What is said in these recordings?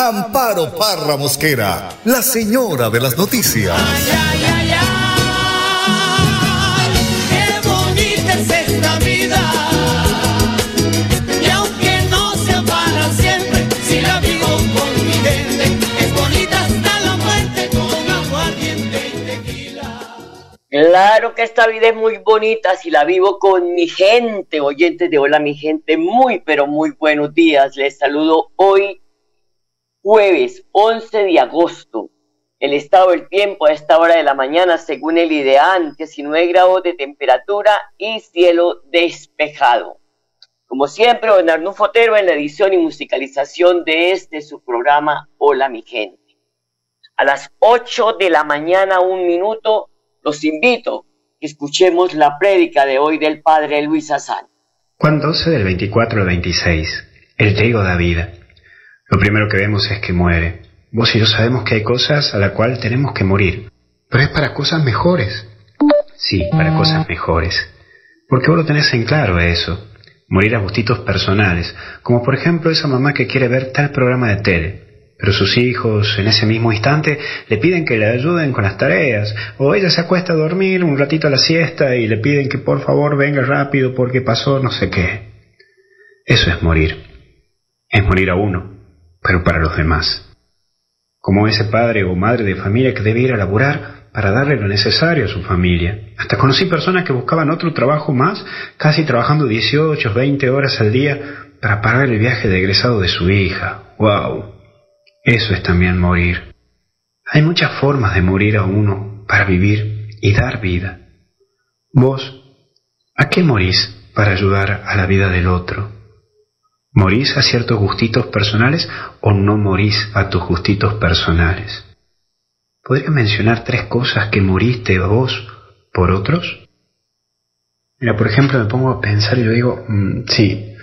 Amparo Parra Mosquera, la señora de las noticias. Ay, ay, ay, qué bonita es esta vida. Y aunque no sea para siempre, si la vivo con mi gente, es bonita hasta la muerte con aguardiente y tequila. Claro que esta vida es muy bonita si la vivo con mi gente, oyentes de Hola mi gente, muy pero muy buenos días. Les saludo hoy jueves 11 de agosto. El estado del tiempo a esta hora de la mañana, según el IDEAN, 19 grados de temperatura y cielo despejado. Como siempre, Arnulfo Fotero en la edición y musicalización de este su programa Hola mi gente. A las 8 de la mañana, un minuto, los invito que escuchemos la prédica de hoy del Padre Luis Azán. Juan 12 del 24 al 26. El trigo da vida. Lo primero que vemos es que muere. Vos y yo sabemos que hay cosas a la cual tenemos que morir. Pero es para cosas mejores. Sí, para cosas mejores. Porque vos lo tenés en claro eso. Morir a gustitos personales. Como por ejemplo esa mamá que quiere ver tal programa de tele. Pero sus hijos en ese mismo instante le piden que le ayuden con las tareas. O ella se acuesta a dormir un ratito a la siesta y le piden que por favor venga rápido porque pasó no sé qué. Eso es morir. Es morir a uno pero para los demás. Como ese padre o madre de familia que debe ir a laburar para darle lo necesario a su familia. Hasta conocí personas que buscaban otro trabajo más, casi trabajando 18, 20 horas al día para pagar el viaje de egresado de su hija. ¡Wow! Eso es también morir. Hay muchas formas de morir a uno para vivir y dar vida. Vos, ¿a qué morís para ayudar a la vida del otro? ¿Morís a ciertos gustitos personales o no morís a tus gustitos personales? ¿Podría mencionar tres cosas que moriste vos por otros? Mira, por ejemplo, me pongo a pensar y yo digo, mm, sí,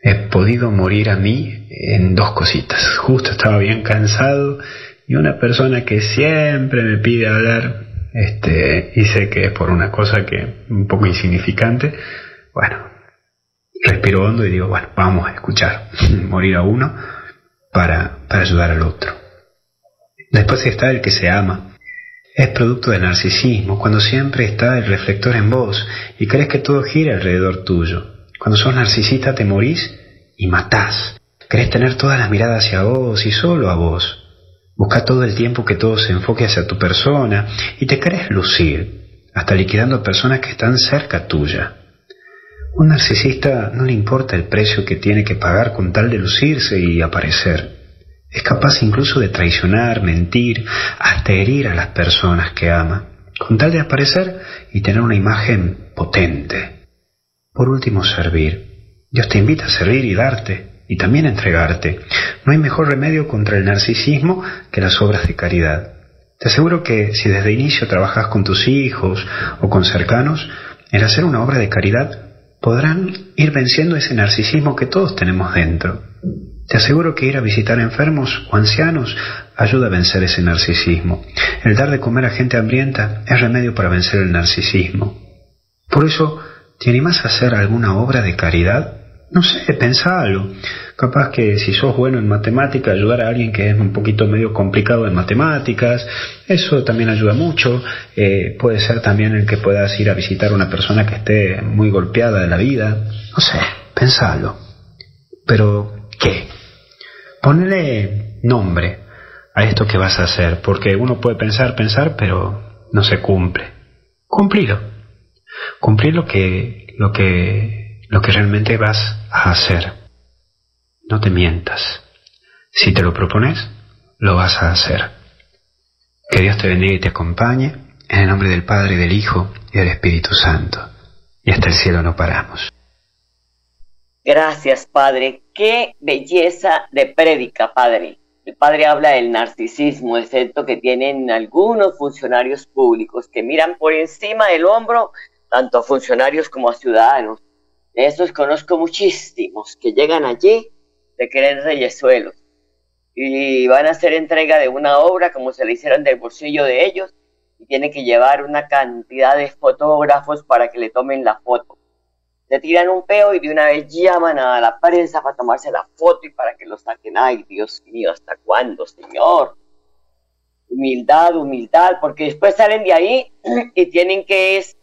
he podido morir a mí en dos cositas. Justo estaba bien cansado y una persona que siempre me pide hablar, este, y sé que es por una cosa que un poco insignificante, bueno, respiro hondo y digo, bueno, vamos a escuchar, morir a uno para, para ayudar al otro. Después está el que se ama. Es producto del narcisismo, cuando siempre está el reflector en vos y crees que todo gira alrededor tuyo. Cuando sos narcisista te morís y matás. Querés tener todas las miradas hacia vos y solo a vos. Busca todo el tiempo que todo se enfoque hacia tu persona y te querés lucir, hasta liquidando personas que están cerca tuya. Un narcisista no le importa el precio que tiene que pagar con tal de lucirse y aparecer. Es capaz incluso de traicionar, mentir, hasta herir a las personas que ama, con tal de aparecer y tener una imagen potente. Por último, servir. Dios te invita a servir y darte, y también a entregarte. No hay mejor remedio contra el narcisismo que las obras de caridad. Te aseguro que si desde inicio trabajas con tus hijos o con cercanos, el hacer una obra de caridad podrán ir venciendo ese narcisismo que todos tenemos dentro. Te aseguro que ir a visitar enfermos o ancianos ayuda a vencer ese narcisismo. El dar de comer a gente hambrienta es remedio para vencer el narcisismo. Por eso, ¿te animas a hacer alguna obra de caridad? No sé, pensalo. Capaz que si sos bueno en matemática, ayudar a alguien que es un poquito medio complicado en matemáticas, eso también ayuda mucho. Eh, puede ser también el que puedas ir a visitar a una persona que esté muy golpeada de la vida. No sé, pensalo. Pero, ¿qué? Ponle nombre a esto que vas a hacer, porque uno puede pensar, pensar, pero no se cumple. Cumplilo. Cumplir lo que, lo que lo que realmente vas a hacer. No te mientas. Si te lo propones, lo vas a hacer. Que Dios te bendiga y te acompañe, en el nombre del Padre, del Hijo y del Espíritu Santo. Y hasta el cielo no paramos. Gracias, Padre. Qué belleza de prédica, Padre. El padre habla del narcisismo, excepto que tienen algunos funcionarios públicos que miran por encima del hombro tanto a funcionarios como a ciudadanos. De estos conozco muchísimos que llegan allí de querer reyesuelos y van a hacer entrega de una obra como se le hicieron del bolsillo de ellos y tienen que llevar una cantidad de fotógrafos para que le tomen la foto. Se tiran un peo y de una vez llaman a la prensa para tomarse la foto y para que lo saquen. Ay, Dios mío, ¿hasta cuándo, Señor? Humildad, humildad, porque después salen de ahí y tienen que es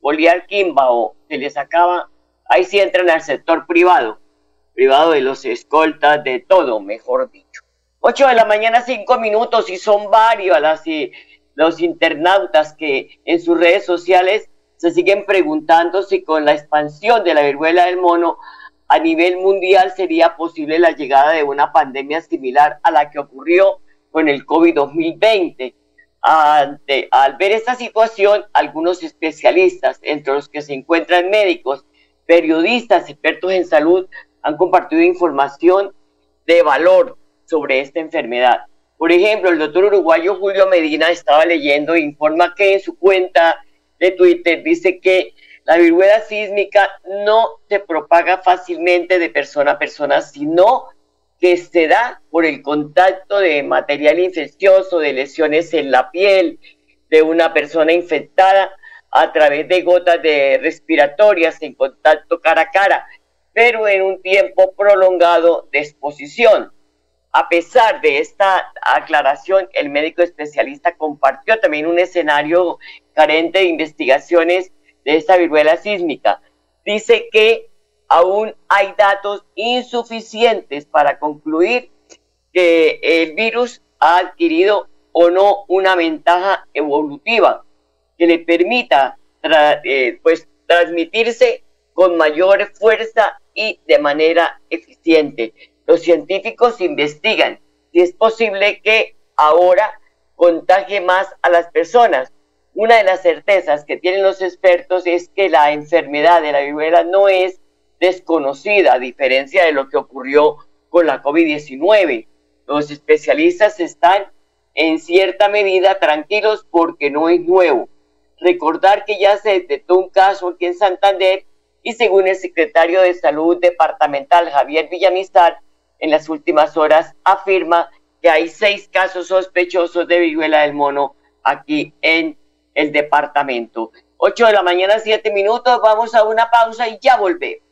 olear Kimba o se les acaba, ahí sí entran al sector privado, privado de los escoltas, de todo, mejor dicho. 8 de la mañana, 5 minutos, y son varios las, los internautas que en sus redes sociales se siguen preguntando si con la expansión de la viruela del mono a nivel mundial sería posible la llegada de una pandemia similar a la que ocurrió con el COVID-2020. Ante, al ver esta situación, algunos especialistas, entre los que se encuentran médicos, periodistas, expertos en salud, han compartido información de valor sobre esta enfermedad. Por ejemplo, el doctor uruguayo Julio Medina estaba leyendo informa que en su cuenta de Twitter dice que la viruela sísmica no se propaga fácilmente de persona a persona, sino que se da por el contacto de material infeccioso, de lesiones en la piel de una persona infectada a través de gotas de respiratorias en contacto cara a cara, pero en un tiempo prolongado de exposición. A pesar de esta aclaración, el médico especialista compartió también un escenario carente de investigaciones de esta viruela sísmica. Dice que aún hay datos insuficientes para concluir que el virus ha adquirido o no una ventaja evolutiva que le permita eh, pues, transmitirse con mayor fuerza y de manera eficiente los científicos investigan si es posible que ahora contagie más a las personas. Una de las certezas que tienen los expertos es que la enfermedad de la viruela no es desconocida, a diferencia de lo que ocurrió con la COVID-19. Los especialistas están en cierta medida tranquilos porque no es nuevo. Recordar que ya se detectó un caso aquí en Santander y según el secretario de Salud departamental Javier Villamizar, en las últimas horas afirma que hay seis casos sospechosos de viruela del mono aquí en el departamento. 8 de la mañana, 7 minutos, vamos a una pausa y ya volvemos.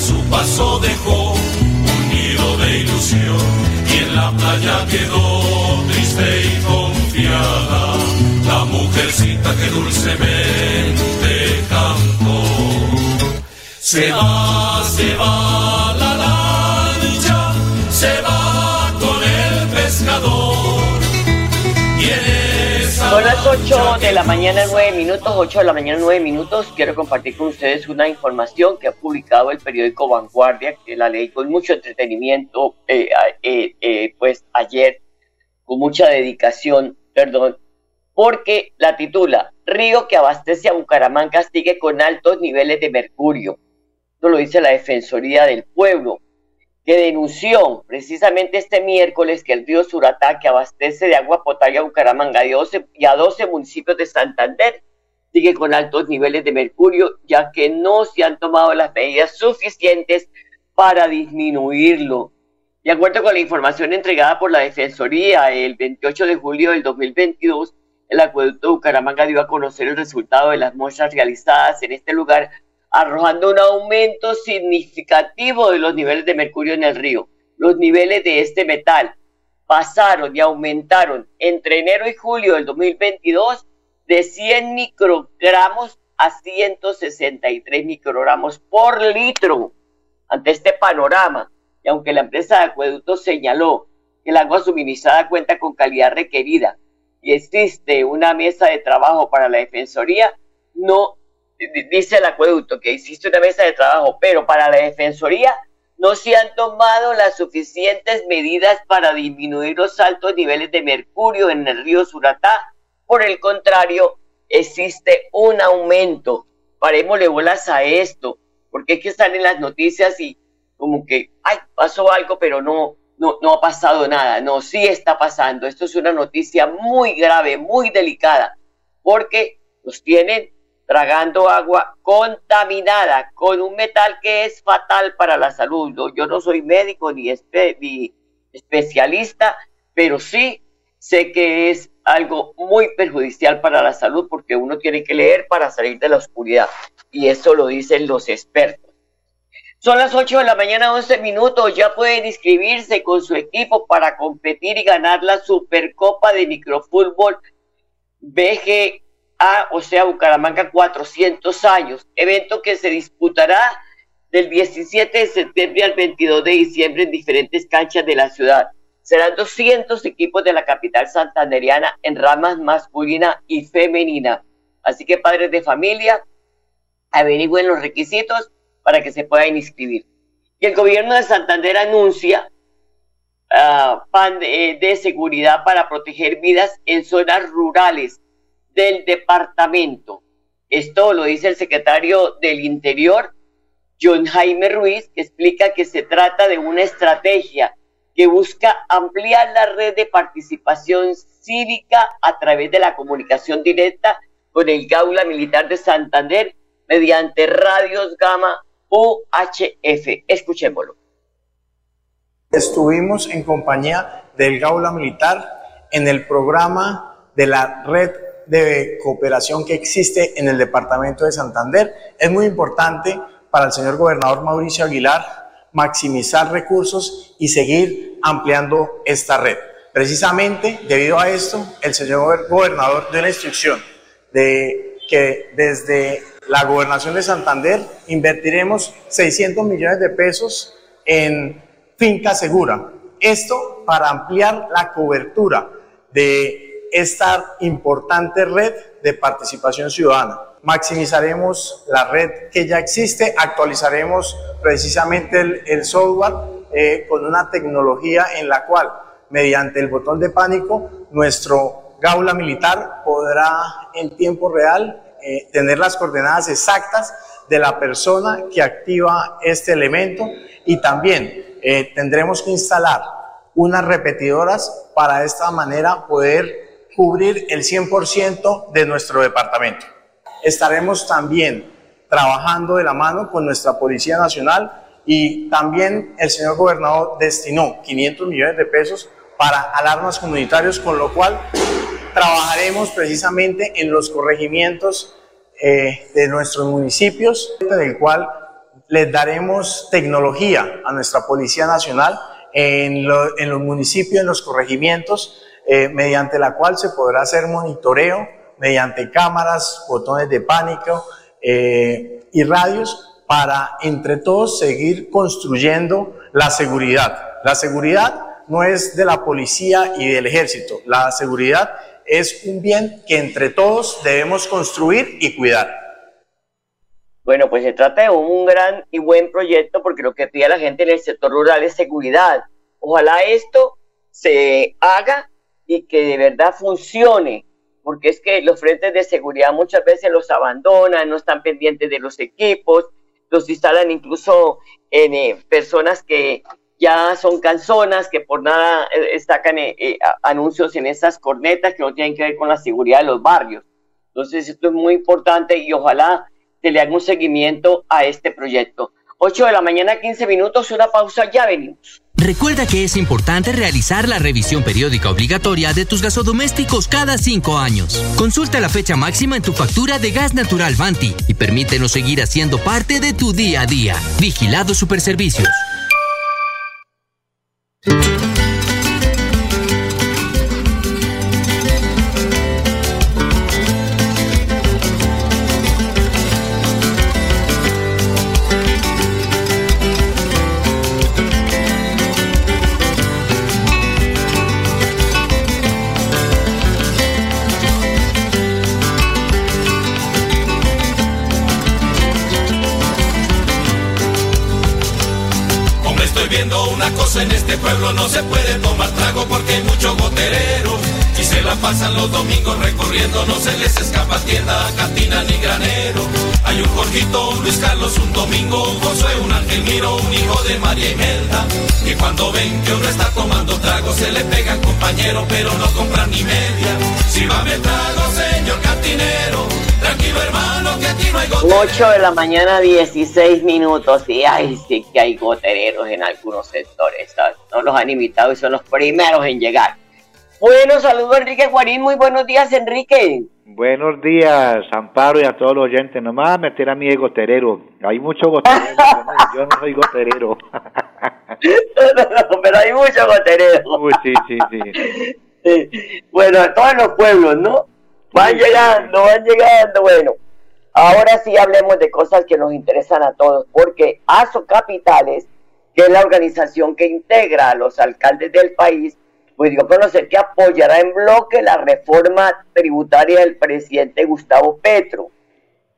Su paso dejó un nido de ilusión y en la playa quedó triste y confiada la mujercita que dulcemente cantó. Se va, se va Son las 8 de la mañana, 9 minutos, 8 de la mañana, 9 minutos. Quiero compartir con ustedes una información que ha publicado el periódico Vanguardia, que la leí con mucho entretenimiento, eh, eh, eh, pues ayer, con mucha dedicación, perdón, porque la titula Río que abastece a Bucaramanga sigue con altos niveles de mercurio. Esto lo dice la Defensoría del Pueblo que denunció precisamente este miércoles que el río Suratá, que abastece de agua potable a Bucaramanga y a 12 municipios de Santander, sigue con altos niveles de mercurio, ya que no se han tomado las medidas suficientes para disminuirlo. De acuerdo con la información entregada por la Defensoría el 28 de julio del 2022, el acueducto de Bucaramanga dio a conocer el resultado de las muestras realizadas en este lugar arrojando un aumento significativo de los niveles de mercurio en el río. Los niveles de este metal pasaron y aumentaron entre enero y julio del 2022 de 100 microgramos a 163 microgramos por litro. Ante este panorama, y aunque la empresa de acueductos señaló que el agua suministrada cuenta con calidad requerida y existe una mesa de trabajo para la Defensoría, no dice el acueducto que existe una mesa de trabajo, pero para la Defensoría no se han tomado las suficientes medidas para disminuir los altos niveles de mercurio en el río Suratá. Por el contrario, existe un aumento. Parémosle bolas a esto, porque es que están en las noticias y como que, ay, pasó algo, pero no, no, no ha pasado nada. No, sí está pasando. Esto es una noticia muy grave, muy delicada, porque los tienen tragando agua contaminada con un metal que es fatal para la salud. Yo no soy médico ni, especialista, pero sí sé que es algo muy perjudicial para la salud porque uno tiene que leer para salir de la oscuridad. Y eso lo dicen los expertos. Son las 8 de la mañana, 11 minutos. Ya pueden inscribirse con su equipo para competir y ganar la Supercopa de Microfútbol BG a, o sea, Bucaramanga 400 años, evento que se disputará del 17 de septiembre al 22 de diciembre en diferentes canchas de la ciudad. Serán 200 equipos de la capital santanderiana en ramas masculina y femenina. Así que padres de familia, averigüen los requisitos para que se puedan inscribir. Y el gobierno de Santander anuncia uh, pan de seguridad para proteger vidas en zonas rurales del departamento. Esto lo dice el secretario del Interior, John Jaime Ruiz, que explica que se trata de una estrategia que busca ampliar la red de participación cívica a través de la comunicación directa con el Gaula Militar de Santander mediante radios Gama UHF. Escuchémoslo. Estuvimos en compañía del Gaula Militar en el programa de la red de cooperación que existe en el departamento de Santander. Es muy importante para el señor gobernador Mauricio Aguilar maximizar recursos y seguir ampliando esta red. Precisamente debido a esto, el señor gobernador dio la instrucción de que desde la gobernación de Santander invertiremos 600 millones de pesos en finca segura. Esto para ampliar la cobertura de esta importante red de participación ciudadana. Maximizaremos la red que ya existe, actualizaremos precisamente el, software eh, con una tecnología en la cual, mediante el botón de pánico, nuestro gaula militar podrá en tiempo real eh, tener las coordenadas exactas de la persona que activa este elemento y también eh, tendremos que instalar unas repetidoras para de esta manera poder cubrir el 100% de nuestro departamento. Estaremos también trabajando de la mano con nuestra Policía Nacional y también el señor gobernador destinó 500 millones de pesos para alarmas comunitarios, con lo cual trabajaremos precisamente en los corregimientos eh, de nuestros municipios, del cual les daremos tecnología a nuestra Policía Nacional en, en los municipios, en los corregimientos, eh, mediante la cual se podrá hacer monitoreo mediante cámaras, botones de pánico eh, y radios para entre todos seguir construyendo la seguridad. La seguridad no es de la policía y del ejército, la seguridad es un bien que entre todos debemos construir y cuidar. Bueno, pues se trata de un gran y buen proyecto porque lo que pide la gente en el sector rural es seguridad. Ojalá esto se haga y que de verdad funcione, porque es que los frentes de seguridad muchas veces los abandonan, no están pendientes de los equipos, los instalan incluso en eh, personas que ya son canzonas que por nada eh, eh, eh, anuncios en estas cornetas que no tienen que ver con la seguridad de los barrios. Entonces esto es muy importante y ojalá se le haga un seguimiento a este proyecto. 8 de la mañana, 15 minutos, una pausa, ya venimos. Recuerda que es importante realizar la revisión periódica obligatoria de tus gasodomésticos cada cinco años. Consulta la fecha máxima en tu factura de gas natural Vanti y permítenos seguir haciendo parte de tu día a día. Vigilado Superservicios. No se puede tomar trago porque hay mucho goterero. Y se la pasan los domingos recorriendo, no se les escapa tienda, cantina ni granero. Hay un Jorgito, un Luis Carlos, un Domingo, un Josué, un Ángel Miro, un hijo de María Imelda. Que cuando ven que uno está tomando trago, se le pegan compañero, pero no compran ni media. Si va me trago, señor cantinero, tranquilo hermano, que aquí no hay goterero. 8 de la mañana, 16 minutos. Y ay, sí que hay gotereros en algunos sectores. No los han invitado y son los primeros en llegar. Bueno, saludo Enrique Guarín. Muy buenos días, Enrique. Buenos días, Amparo y a todos los oyentes. No me vas a meter a mí de goterero. Hay mucho goterero. yo no soy goterero. no, pero hay mucho goterero. Uy, sí, sí, sí. Bueno, a todos los pueblos, ¿no? Van llegando, van llegando. Bueno, ahora sí hablemos de cosas que nos interesan a todos, porque ASO Capitales, que es la organización que integra a los alcaldes del país, pues dio a conocer que apoyará en bloque la reforma tributaria del presidente Gustavo Petro.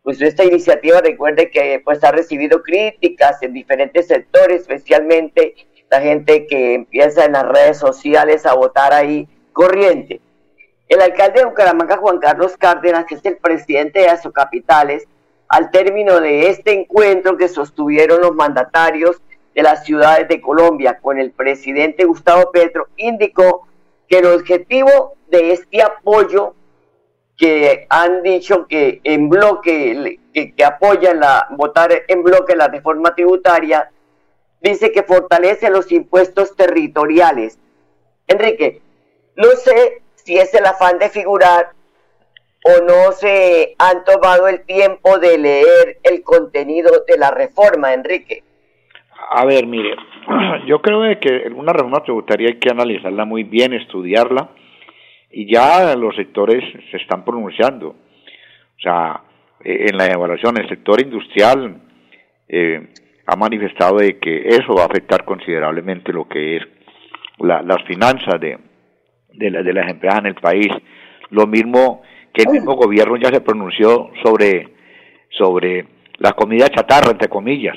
Pues esta iniciativa, recuerde que pues ha recibido críticas en diferentes sectores, especialmente la gente que empieza en las redes sociales a votar ahí corriente. El alcalde de Bucaramanga, Juan Carlos Cárdenas, que es el presidente de Azocapitales, al término de este encuentro que sostuvieron los mandatarios de las ciudades de Colombia con el presidente Gustavo Petro, indicó que el objetivo de este apoyo que han dicho que en bloque, que, que apoyan la, votar en bloque la reforma tributaria, dice que fortalece los impuestos territoriales. Enrique, no sé si es el afán de figurar o no se han tomado el tiempo de leer el contenido de la reforma, Enrique. A ver, mire, yo creo que una reforma tributaria hay que analizarla muy bien, estudiarla, y ya los sectores se están pronunciando. O sea, eh, en la evaluación, el sector industrial eh, ha manifestado de que eso va a afectar considerablemente lo que es la, las finanzas de, de, la, de las empresas en el país. Lo mismo que el mismo gobierno ya se pronunció sobre, sobre la comida chatarra, entre comillas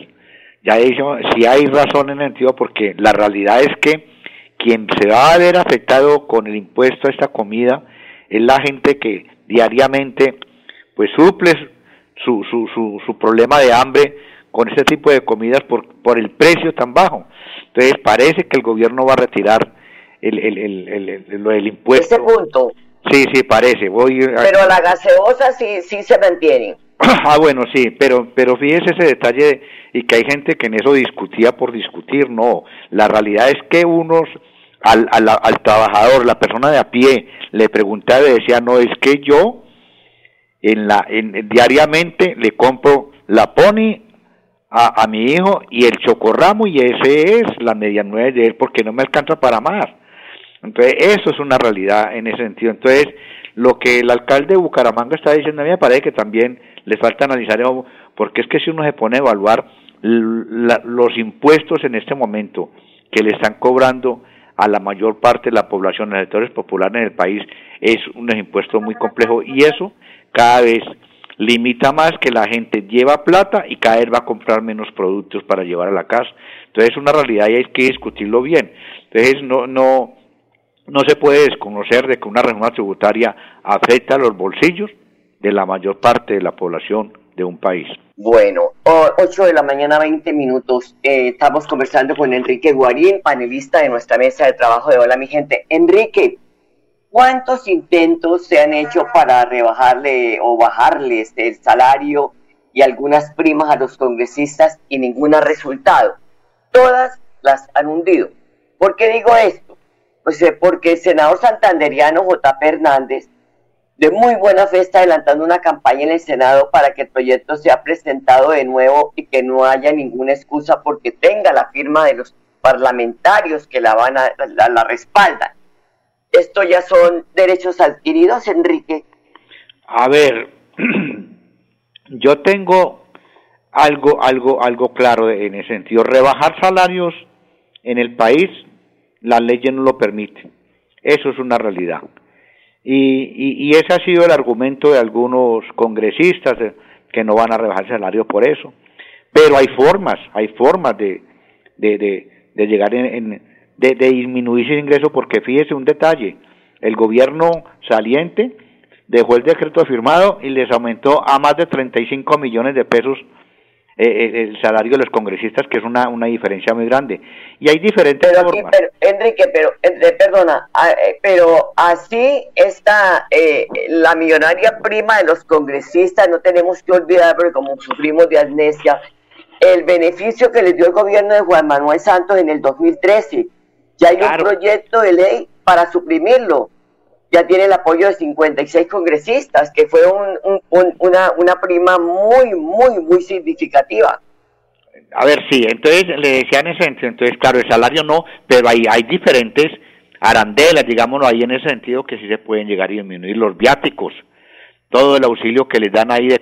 ya dicho, si hay razón en el sentido porque la realidad es que quien se va a ver afectado con el impuesto a esta comida es la gente que diariamente pues suple su, su, su, su problema de hambre con este tipo de comidas por, por el precio tan bajo. Entonces parece que el gobierno va a retirar el, el, el, el, el impuesto. Ese punto. Sí, sí, parece. Voy Pero la gaseosa sí, sí se mantiene. Ah, bueno, sí, pero, pero fíjese ese detalle y que hay gente que en eso discutía por discutir, no. La realidad es que unos, al, al, al trabajador, la persona de a pie, le preguntaba y decía, no, es que yo en la, en, diariamente le compro la pony a, a mi hijo y el chocorramo y ese es la medianueve de él porque no me alcanza para más. Entonces, eso es una realidad en ese sentido. Entonces, lo que el alcalde de Bucaramanga está diciendo a mí me parece que también le falta analizar, porque es que si uno se pone a evaluar los impuestos en este momento que le están cobrando a la mayor parte de la población, de los sectores populares en el país, es un impuesto muy complejo y eso cada vez limita más que la gente lleva plata y cada vez va a comprar menos productos para llevar a la casa. Entonces es una realidad y hay que discutirlo bien. Entonces no, no, no se puede desconocer de que una reforma tributaria afecta a los bolsillos de la mayor parte de la población de un país. Bueno, 8 de la mañana, 20 minutos. Eh, estamos conversando con Enrique Guarín, panelista de nuestra mesa de trabajo de Hola, mi gente. Enrique, ¿cuántos intentos se han hecho para rebajarle o bajarles el salario y algunas primas a los congresistas y ningún resultado? Todas las han hundido. ¿Por qué digo esto? Pues eh, porque el senador santanderiano J. Hernández de muy buena fe está adelantando una campaña en el Senado para que el proyecto sea presentado de nuevo y que no haya ninguna excusa porque tenga la firma de los parlamentarios que la van a la, respaldan. Esto ya son derechos adquiridos, Enrique. A ver, yo tengo algo, algo, algo claro en ese sentido. Rebajar salarios en el país, la ley no lo permite. Eso es una realidad. Y, y, ese ha sido el argumento de algunos congresistas que no van a rebajar el salario por eso. Pero hay formas, hay formas de, de, de, llegar en, de, de disminuir ese ingreso porque fíjese un detalle, el gobierno saliente dejó el decreto firmado y les aumentó a más de 35 millones de pesos eh, eh, el salario de los congresistas, que es una, una diferencia muy grande. Y hay diferentes pero, formas. Pero, Enrique, pero, perdona, ah, eh, pero así está la millonaria prima de los congresistas, no tenemos que olvidar, porque como sufrimos de amnesia, el beneficio que les dio el gobierno de Juan Manuel Santos en el 2013. Ya hay un proyecto de ley para suprimirlo ya tiene el apoyo de 56 congresistas, que fue una, una prima muy, muy, muy significativa. A ver, sí, entonces le decían ese sentido, entonces claro, el salario no, pero hay, diferentes arandelas, digámoslo ahí en ese sentido, que sí se pueden llegar a disminuir los viáticos, todo el auxilio que les dan ahí de,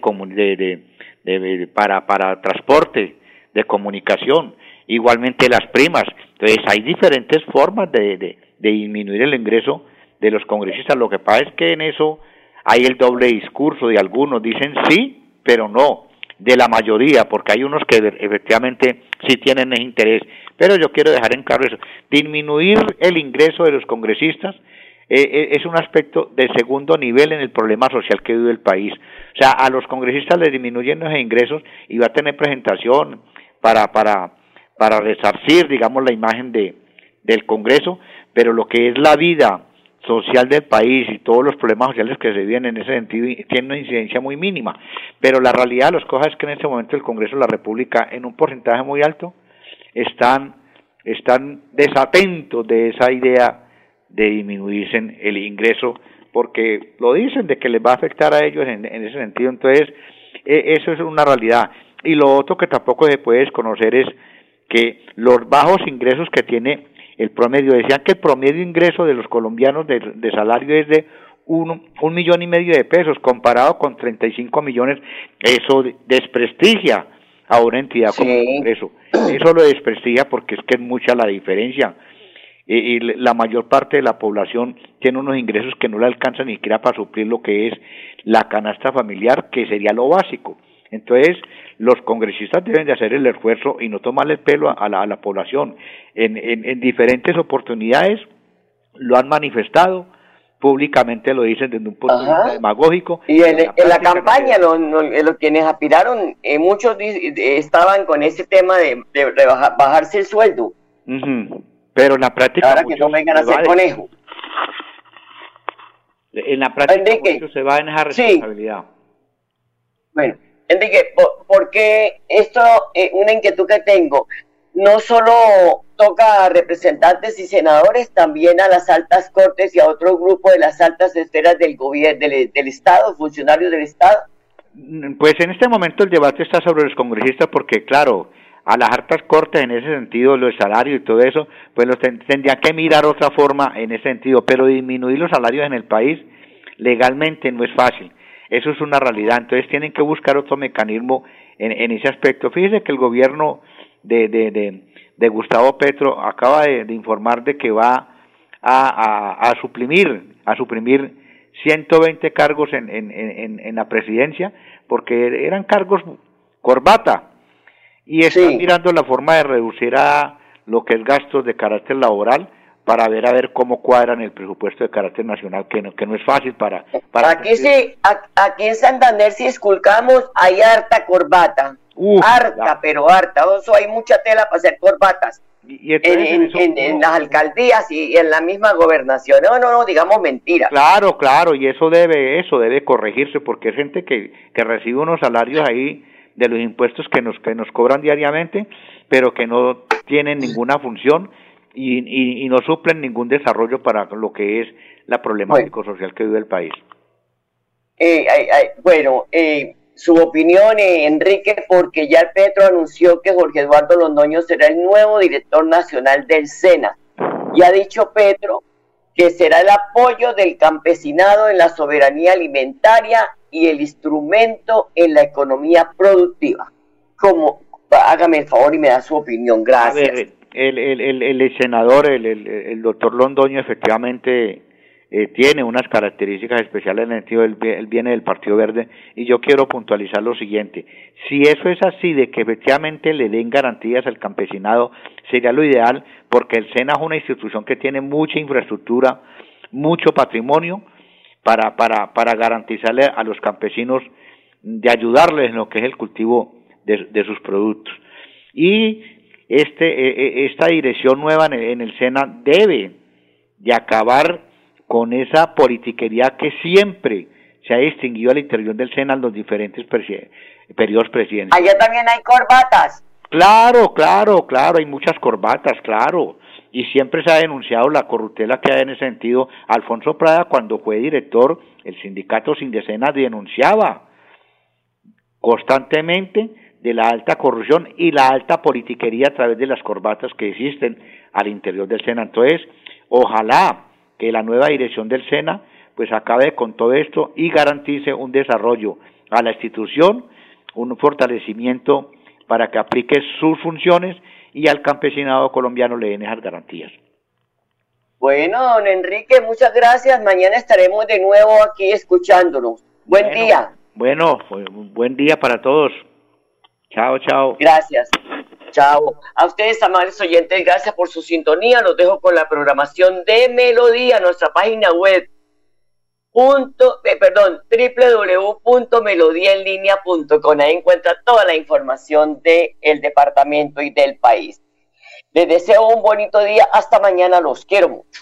de, de, para, para transporte, de comunicación, igualmente las primas. Entonces hay diferentes formas de, de, disminuir el ingreso de los congresistas. Lo que pasa es que en eso hay el doble discurso de algunos, dicen sí, pero no, de la mayoría, porque hay unos que efectivamente sí tienen ese interés. Pero yo quiero dejar en claro eso, disminuir el ingreso de los congresistas eh, eh, es un aspecto de segundo nivel en el problema social que vive el país. O sea, a los congresistas les disminuyen los ingresos y va a tener presentación para, para, para resarcir, digamos, la imagen de, del Congreso, pero lo que es la vida social del país y todos los problemas sociales que se viven en ese sentido tienen una incidencia muy mínima. Pero la realidad de las cosas es que en este momento el Congreso de la República, en un porcentaje muy alto, están, están desatentos de esa idea de disminuirse el ingreso, porque lo dicen de que les va a afectar a ellos en, ese sentido. Entonces, e, eso es una realidad. Y lo otro que tampoco se puede desconocer es que los bajos ingresos que tiene el promedio. Decían que el promedio ingreso de los colombianos de, salario es de un, un millón y medio de pesos, comparado con 35 millones, eso desprestigia a una entidad como el Congreso. Eso lo desprestigia porque es que es mucha la diferencia. Y, la mayor parte de la población tiene unos ingresos que no le alcanzan ni siquiera para suplir lo que es la canasta familiar, que sería lo básico. Entonces, los congresistas deben de hacer el esfuerzo y no tomarle el pelo a, la, población. En, en, diferentes oportunidades lo han manifestado, públicamente lo dicen desde un punto de vista demagógico. Y en, la, campaña, los, quienes aspiraron, eh, muchos estaban con ese tema de, bajarse el sueldo. Pero en la práctica... Ahora que no vengan a hacer conejo. En la práctica se va en esa responsabilidad. Bueno, Enrique, porque esto, eh, una inquietud que tengo, no solo toca a representantes y senadores, también a las altas cortes y a otro grupo de las altas esferas del gobierno, del, Estado, funcionarios del Estado. Pues en este momento el debate está sobre los congresistas porque, claro, a las altas cortes en ese sentido, los salarios y todo eso, pues los tendrían que mirar otra forma en ese sentido, pero disminuir los salarios en el país legalmente no es fácil. Eso es una realidad. Entonces tienen que buscar otro mecanismo en, ese aspecto. Fíjese que el gobierno de, de, de, Gustavo Petro acaba de, informar de que va a, a, suprimir, a suprimir 120 cargos en, en, en, en la presidencia, porque eran cargos corbata, y están mirando la forma de reducir a lo que es gastos de carácter laboral para ver a ver cómo cuadran el presupuesto de carácter nacional, que no, que no es fácil para... para aquí sí, aquí en Santander si esculcamos hay harta corbata, harta, pero harta, o hay mucha tela para hacer corbatas. Y, en, las alcaldías y en la misma gobernación. No, no, no, digamos mentira. Claro, claro, y eso debe, eso debe corregirse porque es gente que, que recibe unos salarios ahí de los impuestos que nos, que nos cobran diariamente, pero que no tienen ninguna función y, y, no suplen ningún desarrollo para lo que es la problemática social que vive el país. Eh, bueno, eh, su opinión, eh, Enrique, porque ya el Petro anunció que Jorge Eduardo Londoño será el nuevo director nacional del SENA. Y ha dicho Petro que será el apoyo del campesinado en la soberanía alimentaria y el instrumento en la economía productiva. Como, hágame el favor y me da su opinión, gracias el, el, el, senador, el, el, doctor Londoño, efectivamente eh, tiene unas características especiales en el sentido, él, viene del Partido Verde, y yo quiero puntualizar lo siguiente, si eso es así, de que efectivamente le den garantías al campesinado, sería lo ideal, porque el SENA es una institución que tiene mucha infraestructura, mucho patrimonio, para, para, para garantizarle a los campesinos de ayudarles en lo que es el cultivo de, de sus productos. Y este, e, e, esta dirección nueva en el, SENA debe de acabar con esa politiquería que siempre se ha distinguido al interior del SENA en los diferentes periodos presidenciales. Allá también hay corbatas. Claro, claro, claro, hay muchas corbatas, claro. Y siempre se ha denunciado la corruptela que hay en ese sentido. Alfonso Prada, cuando fue director, el sindicato sin decenas denunciaba constantemente de la alta corrupción y la alta politiquería a través de las corbatas que existen al interior del SENA. Entonces, ojalá que la nueva dirección del SENA pues acabe con todo esto y garantice un desarrollo a la institución, un fortalecimiento para que aplique sus funciones y al campesinado colombiano le den esas garantías. Bueno, don Enrique, muchas gracias. Mañana estaremos de nuevo aquí escuchándonos. Buen día. Bueno, pues, buen día para todos. Chao, chao. Gracias. Chao. A ustedes, amables oyentes, gracias por su sintonía. Los dejo con la programación de Melodía, nuestra página web. Punto, eh, perdón, www.melodiaenlinea.com. Ahí encuentra toda la información del departamento y del país. Les deseo un bonito día. Hasta mañana. Los quiero mucho.